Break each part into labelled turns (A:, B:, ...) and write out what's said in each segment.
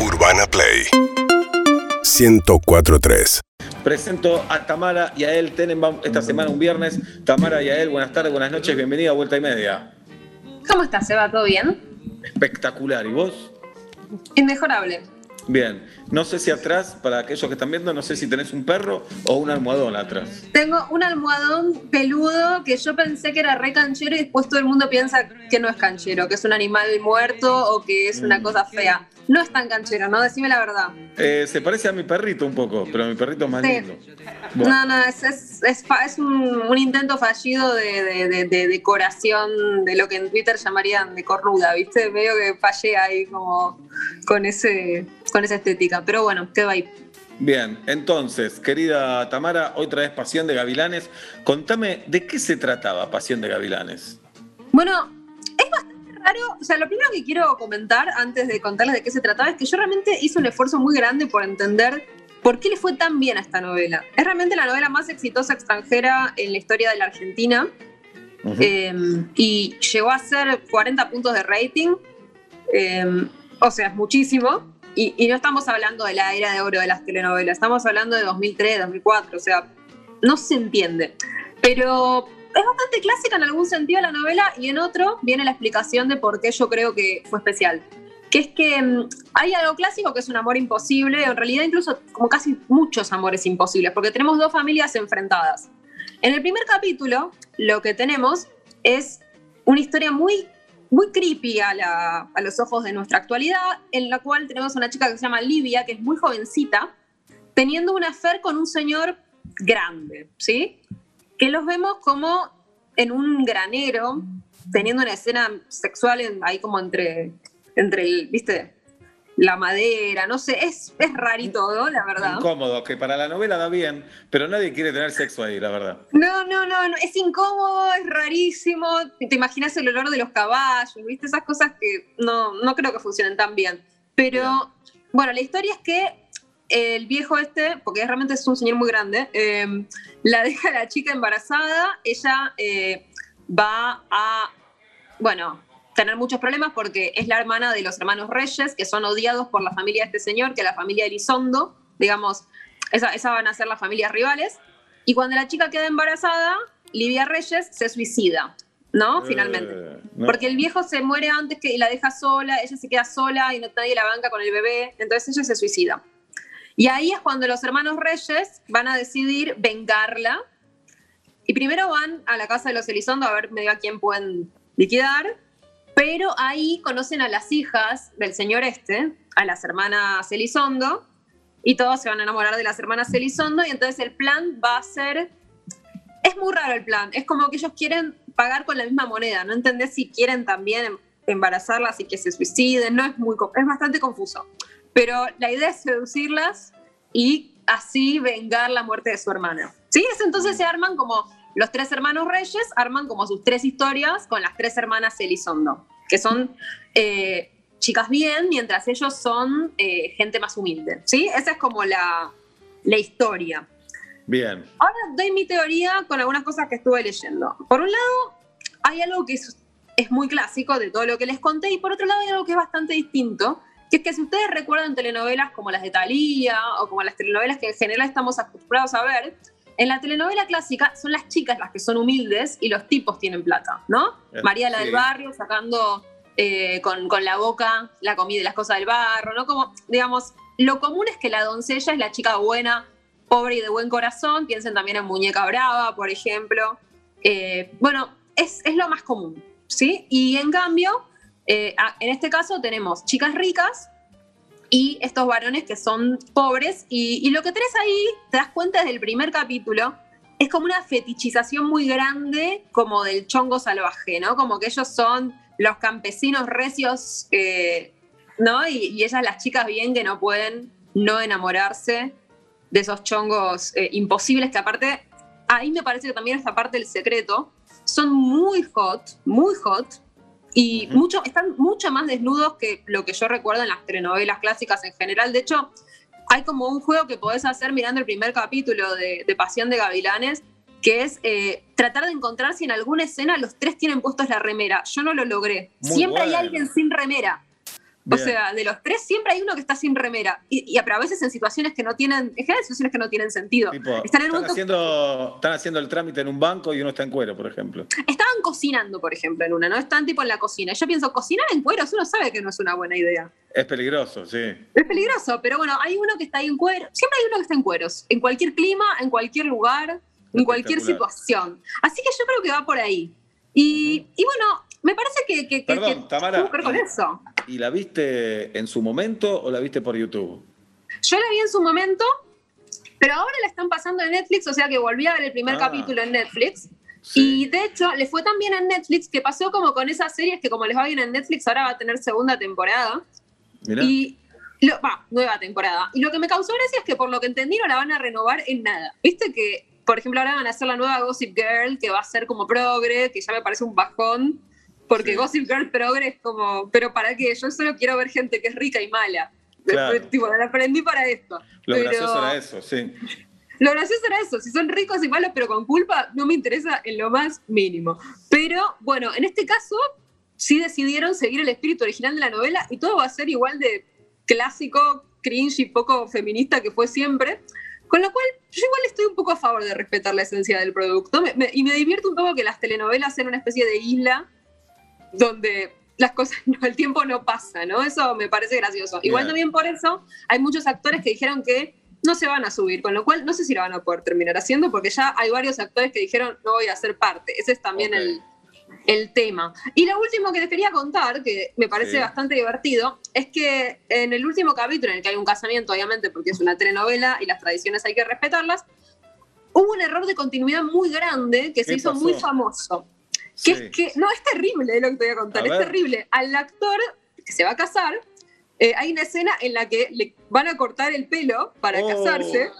A: Urbana Play 1043.
B: Presento a Tamara y a él Tenenbaum esta semana un viernes. Tamara y a él, buenas tardes, buenas noches, bienvenida a Vuelta y Media.
C: ¿Cómo estás, Seba? ¿Todo bien?
B: Espectacular, ¿y vos?
C: Inmejorable.
B: Bien, no sé si atrás, para aquellos que están viendo, no sé si tenés un perro o un almohadón atrás.
C: Tengo un almohadón peludo que yo pensé que era re canchero y después todo el mundo piensa que no es canchero, que es un animal muerto o que es una cosa fea. No es tan canchero, ¿no? Decime la verdad.
B: Eh, se parece a mi perrito un poco, pero mi perrito es más
C: Sí.
B: lindo. Bueno,
C: No, no, es, es, es un, un intento fallido de, de- de- de decoración de lo que en Twitter llamarían de cornuda, ¿viste? Medio que fallé ahí como con, ese, con esa estética. Pero bueno, quedó ahí.
B: Bien, entonces, querida Tamara, hoy traes Pasión de Gavilanes. Contame, ¿de qué se trataba Pasión de Gavilanes?
C: Bueno, es bastante raro. O sea, lo primero que quiero comentar antes de contarles de qué se trataba es que yo realmente hice un esfuerzo muy grande por entender por qué le fue tan bien a esta novela. Es realmente la novela más exitosa extranjera en la historia de la Argentina eh, y llegó a ser 40 puntos de rating. eh, o sea, es muchísimo. Y, y no estamos hablando de la era de oro de las telenovelas, estamos hablando de 2003, 2004, o sea, no se entiende. Pero es bastante clásica en algún sentido la novela y en otro viene la explicación de por qué yo creo que fue especial. Que es que mm, hay algo clásico que es un amor imposible, en realidad incluso como casi muchos amores imposibles, porque tenemos dos familias enfrentadas. En el primer capítulo lo que tenemos es una historia muy, muy creepy a, la- a los ojos de nuestra actualidad, en la cual tenemos una chica que se llama Livia, que es muy jovencita, teniendo una affair con un señor grande, ¿sí? Que los vemos como en un granero, teniendo una escena sexual en- ahí como entre, entre el, ¿viste? La madera, no sé, es, es rarito todo, la verdad.
B: Incómodo, que para la novela da bien, pero nadie quiere tener sexo ahí, la verdad.
C: No, no, no, no, es incómodo, es rarísimo. Te imaginas el olor de los caballos, ¿viste? Esas cosas que no, no creo que funcionen tan bien. Pero, bueno, la historia es que el viejo este, porque realmente es un señor muy grande, eh, la deja a la chica embarazada, ella eh, va a, bueno, tener muchos problemas porque es la hermana de los hermanos Reyes, que son odiados por la familia de este señor, que es la familia Elizondo, digamos, esa, esa van a ser las familias rivales. Y cuando la chica queda embarazada, Livia Reyes se suicida, ¿no? Finalmente.
B: Eh, no.
C: Porque el viejo se muere antes que y la deja sola, ella se queda sola y no nadie la banca con el bebé, entonces ella se suicida. Y ahí es cuando los hermanos Reyes van a decidir vengarla. Y primero van a la casa de los Elizondo a ver medio a quién pueden liquidar, pero ahí conocen a las hijas del señor este, a las hermanas Elizondo, y todos se van a enamorar de las hermanas Elizondo, y entonces el plan va a ser... Es muy raro el plan, es como que ellos quieren pagar con la misma moneda, no entendés si quieren también em- embarazarlas y que se suiciden, no es muy, es bastante confuso. Pero la idea es seducirlas y así vengar la muerte de su hermana. ¿Sí? Es entonces se arman como los tres hermanos reyes, arman como sus tres historias con las tres hermanas Elizondo, que son eh, chicas bien, mientras ellos son eh, gente más humilde. ¿Sí? Esa es como la, la historia.
B: Bien.
C: Ahora doy mi teoría con algunas cosas que estuve leyendo. Por un lado, hay algo que es, es muy clásico de todo lo que les conté, y por otro lado hay algo que es bastante distinto, que es que si ustedes recuerdan telenovelas como las de Thalía o como las telenovelas que en general estamos acostumbrados a ver, en la telenovela clásica son las chicas las que son humildes y los tipos tienen plata, ¿no?
B: Eh,
C: María la
B: sí.
C: del barrio sacando eh, con, con la boca la comida y las cosas del barro, ¿no? Como, digamos, lo común es que la doncella es la chica buena, pobre y de buen corazón. Piensen también en Muñeca Brava, por ejemplo. Eh, bueno, es, es lo más común, ¿sí? Y en cambio, eh, en este caso tenemos chicas ricas y estos varones que son pobres. Y, lo que tenés ahí, te das cuenta desde el primer capítulo, es como una fetichización muy grande como del chongo salvaje, ¿no? Como que ellos son los campesinos recios, eh, ¿no? Y, y ellas las chicas bien que no pueden no enamorarse de esos chongos eh, imposibles que aparte, ahí me parece que también esta parte del secreto, son muy hot, muy hot, y
B: Ujú.
C: mucho, están mucho más desnudos que lo que yo recuerdo en las telenovelas clásicas en general. De hecho, hay como un juego que podés hacer mirando el primer capítulo de, de Pasión de Gavilanes, que es eh, tratar de encontrar si en alguna escena los tres tienen puestos la remera. Yo no lo logré.
B: Muy
C: Siempre hay alguien sin remera. O sea, de los tres siempre hay uno que está sin remera. Y, a veces en situaciones que no tienen, en general situaciones que no tienen sentido.
B: están, haciendo, están haciendo el trámite en un banco y uno está en cuero, por ejemplo.
C: Estaban cocinando, por ejemplo, en una, ¿no? Están tipo en la cocina. Yo pienso, cocinar en cueros, uno sabe que no es una buena idea.
B: Es peligroso, sí.
C: Es peligroso, pero bueno, hay uno que está ahí en cuero. Siempre hay uno que está en cueros. En cualquier clima, en cualquier lugar, en cualquier situación. Así que yo creo que va por ahí. Y, y bueno, me parece que, que,
B: Perdón, Tamara,
C: con eso.
B: ¿Y la viste en su momento o la viste por YouTube?
C: Yo la vi en su momento, pero ahora la están pasando en Netflix, o sea que volví a ver el primer ah. capítulo en Netflix. Y de hecho, le fue tan bien en Netflix que pasó como con esas series que como les va bien en Netflix, ahora va a tener segunda temporada. Y va, nueva temporada. Y lo que me causó gracia es que por lo que entendí no la van a renovar en nada. Viste que, por ejemplo, ahora van a hacer la nueva Gossip Girl, que va a ser como progre, que ya me parece un bajón. Porque Gossip Girl progre es como, pero ¿para qué? Yo solo quiero ver gente que es rica y mala. Tipo, la aprendí para esto.
B: Lo gracioso era eso, sí.
C: Lo gracioso era eso, si son ricos y malos pero con culpa, no me interesa en lo más mínimo. Pero bueno, en este caso sí decidieron seguir el espíritu original de la novela y todo va a ser igual de clásico, cringe y poco feminista que fue siempre. Con lo cual, yo igual estoy un poco a favor de respetar la esencia del producto. y me divierto un poco que las telenovelas sean una especie de isla donde las cosas, el tiempo no pasa, ¿no? Eso me parece gracioso. Igual también por eso hay muchos actores que dijeron que no se van a subir, con lo cual no sé si lo van a poder terminar haciendo porque ya hay varios actores que dijeron no voy a ser parte. Ese es también el, tema. Y lo último que les quería contar, que me parece bastante divertido, es que en el último capítulo en el que hay un casamiento, obviamente porque es una telenovela y las tradiciones hay que respetarlas, hubo un error de continuidad muy grande que se hizo muy famoso. Que es que, no, es terrible lo que te voy a contar, es terrible. Al actor que se va a casar, eh, hay una escena en la que le van a cortar el pelo para oh, casarse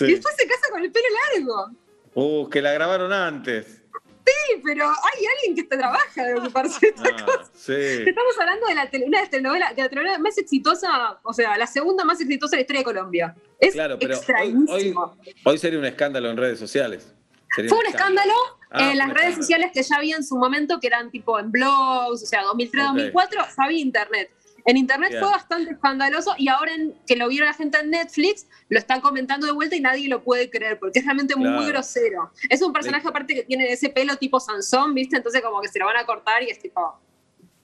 C: y después se casa con el pelo largo.
B: Uh, que la grabaron antes.
C: Sí, pero hay alguien que te trabaja de ocuparse de esta ah, cosa. Sí. Estamos hablando de la una de, telenovela, de la telenovela más exitosa, o sea, la segunda más exitosa de la historia de Colombia. Es claro, pero
B: hoy, hoy, sería un escándalo en redes sociales.
C: Fue un escándalo Ah, en las redes sociales que ya había en su momento, que eran tipo en blogs, o sea, 2003-2004, sabía internet. En internet fue bastante escandaloso y ahora que lo vieron la gente en Netflix, lo están comentando de vuelta y nadie lo puede creer porque es realmente muy grosero. Es un personaje aparte que tiene ese pelo tipo Sansón, ¿viste? Entonces como que se lo van a cortar y es tipo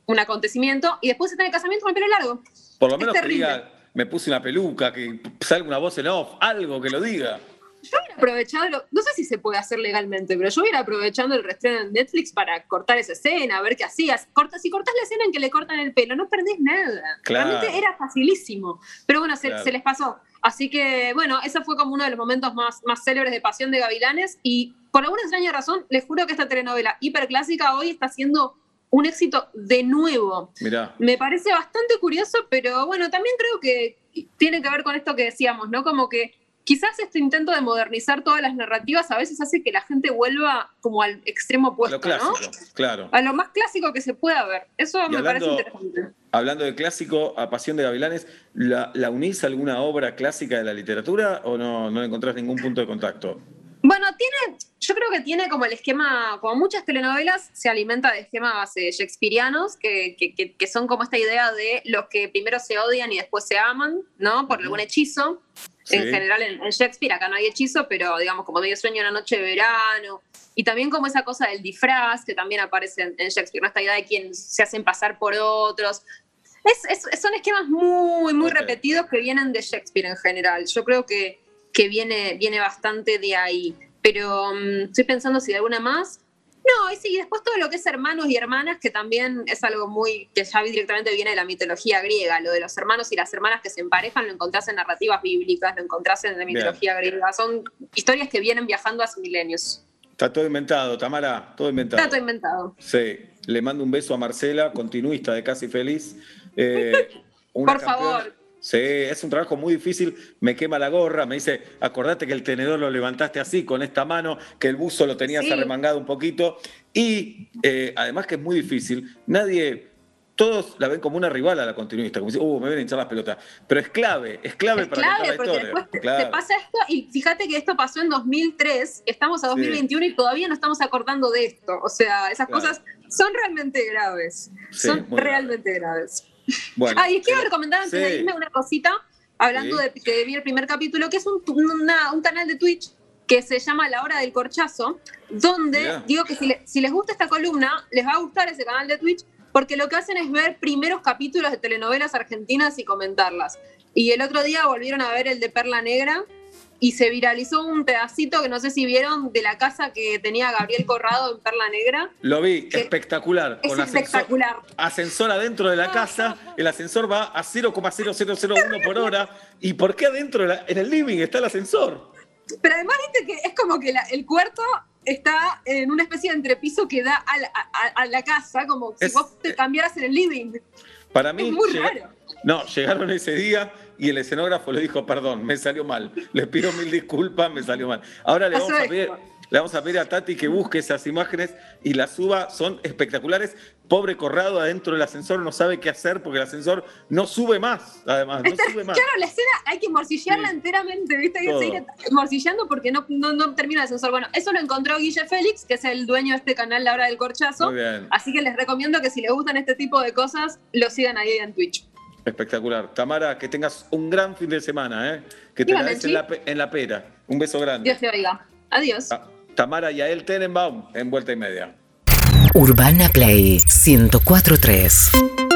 C: un acontecimiento. Y después está en el casamiento con el pelo largo.
B: Por lo menos que diga, me puse una peluca, que salga una voz en off, algo que lo diga
C: yo hubiera aprovechado, no sé si se puede hacer legalmente, pero yo hubiera aprovechando el restreno en Netflix para cortar esa escena, a ver qué hacías. Corta, si cortas la escena en que le cortan el pelo, no perdés nada. Realmente era facilísimo. Pero bueno, se, les pasó. Así que, bueno, ese fue como uno de los momentos más, más célebres de Pasión de Gavilanes. Y por alguna extraña razón, les juro que esta telenovela hiperclásica hoy está siendo un éxito de nuevo.
B: Mirá.
C: Me parece bastante curioso, pero bueno, también creo que tiene que ver con esto que decíamos, ¿no? Como que quizás este intento de modernizar todas las narrativas a veces hace que la gente vuelva como al extremo opuesto, a lo
B: clásico, claro.
C: A lo más clásico que se pueda ver. Eso me parece interesante.
B: Hablando de clásico, a Pasión de Gavilanes, ¿la, unís a alguna obra clásica de la literatura o no, no encontrás ningún punto de contacto?
C: Bueno, tiene, yo creo que tiene como el esquema, como muchas telenovelas, se alimenta de esquemas eh, shakespearianos, que, que, son como esta idea de los que primero se odian y después se aman, ¿no? Por algún hechizo. En general en, Shakespeare acá no hay hechizo, pero digamos como medio sueño una noche de verano. Y también como esa cosa del disfraz, que también aparece en, Shakespeare, ¿no? esta idea de quien se hacen pasar por otros. Es, son esquemas muy, muy repetidos que vienen de Shakespeare en general. Yo creo que, que viene, viene bastante de ahí. Pero mm, estoy pensando si de alguna más. No, y sí, después todo lo que es hermanos y hermanas, que también es algo muy, que ya directamente viene de la mitología griega, lo de los hermanos y las hermanas que se emparejan, lo encontrás en narrativas bíblicas, lo encontrás en la mitología griega, son historias que vienen viajando hace milenios.
B: Está todo inventado, Tamara, todo inventado.
C: Está todo inventado.
B: Sí, le mando un beso a Marcela, continuista de Casi Feliz. Eh,
C: Por favor.
B: Sí, es un trabajo muy difícil, me quema la gorra, me dice, acordate que el tenedor lo levantaste así, con esta mano, que el buzo lo tenías arremangado un poquito, y eh, además que es muy difícil, nadie, todos la ven como una rival a la continuista, como dice, uh, me vienen a hinchar las pelotas, pero es clave, es clave para
C: contar la historia. Después te pasa esto, y fíjate que esto pasó en 2003, estamos a 2021 y todavía no estamos acordando de esto, o sea, esas cosas son realmente graves, son realmente graves. Bueno, ah, y quiero recomendar antes de irme una cosita, hablando de que vi el primer capítulo, que es un, un canal de Twitch que se llama La Hora del Corchazo, donde digo que si, si, les gusta esta columna, les va a gustar ese canal de Twitch, porque lo que hacen es ver primeros capítulos de telenovelas argentinas y comentarlas. Y el otro día volvieron a ver el de Perla Negra y se viralizó un pedacito que no sé si vieron de la casa que tenía Gabriel Corrado en Perla Negra.
B: Lo vi, espectacular.
C: Es espectacular.
B: Ascensor, adentro de la casa, el ascensor va a 0,0001 por hora. ¿Y por qué adentro, en el living, está el ascensor?
C: Pero además viste que es como que el cuarto está en una especie de entrepiso que da a la, casa, como si vos te cambiaras en el living.
B: Para mí, es muy raro. No, llegaron ese día y el escenógrafo le dijo, perdón, me salió mal. Le pido mil disculpas, me salió mal. Ahora le vamos, a pedir, le vamos a pedir a Tati que busque esas imágenes y las suba, son espectaculares. Pobre Corrado adentro del ascensor no sabe qué hacer porque el ascensor no sube más, además, no sube más.
C: Claro, la escena hay que morcillarla enteramente, ¿viste? Hay que seguir morcillando porque no, no, termina el ascensor. Bueno, eso lo encontró Guille Félix, que es el dueño de este canal La Hora del Corchazo. Muy bien. Así que les recomiendo que si les gustan este tipo de cosas, lo sigan ahí en Twitch.
B: Espectacular. Tamara, que tengas un gran fin de semana, ¿eh? que te des en la, en la pera. Un beso grande.
C: Dios te oiga. Adiós.
B: Tamara y Ael Tenenbaum en vuelta y media.
A: Urbana Play 1043.